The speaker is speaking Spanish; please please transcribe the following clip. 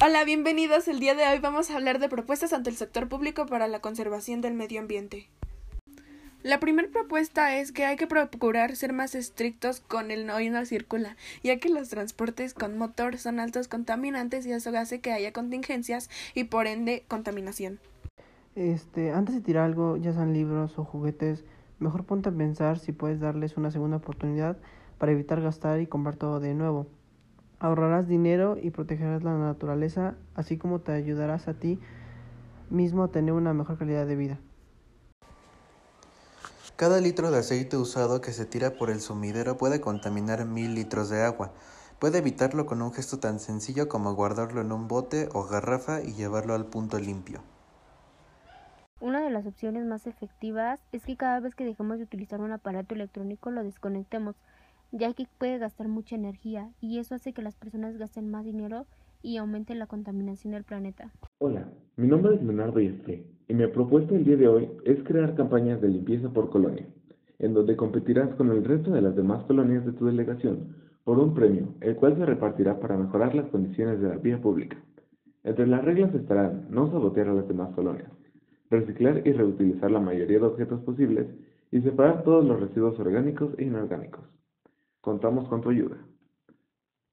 Hola, bienvenidos. El día de hoy vamos a hablar de propuestas ante el sector público para la conservación del medio ambiente. La primera propuesta es que hay que procurar ser más estrictos con el no y no circula, ya que los transportes con motor son altos contaminantes y eso hace que haya contingencias y por ende contaminación. Este, antes de tirar algo, ya sean libros o juguetes, mejor ponte a pensar si puedes darles una segunda oportunidad para evitar gastar y comprar todo de nuevo. Ahorrarás dinero y protegerás la naturaleza, así como te ayudarás a ti mismo a tener una mejor calidad de vida. Cada litro de aceite usado que se tira por el sumidero puede contaminar mil litros de agua. Puede evitarlo con un gesto tan sencillo como guardarlo en un bote o garrafa y llevarlo al punto limpio. Una de las opciones más efectivas es que cada vez que dejemos de utilizar un aparato electrónico lo desconectemos ya que puede gastar mucha energía y eso hace que las personas gasten más dinero y aumente la contaminación del planeta. Hola, mi nombre es Leonardo Yestre y mi propuesta el día de hoy es crear campañas de limpieza por colonia, en donde competirás con el resto de las demás colonias de tu delegación por un premio, el cual se repartirá para mejorar las condiciones de la vía pública. Entre las reglas estarán no sabotear a las demás colonias, reciclar y reutilizar la mayoría de objetos posibles y separar todos los residuos orgánicos e inorgánicos. Contamos con tu ayuda.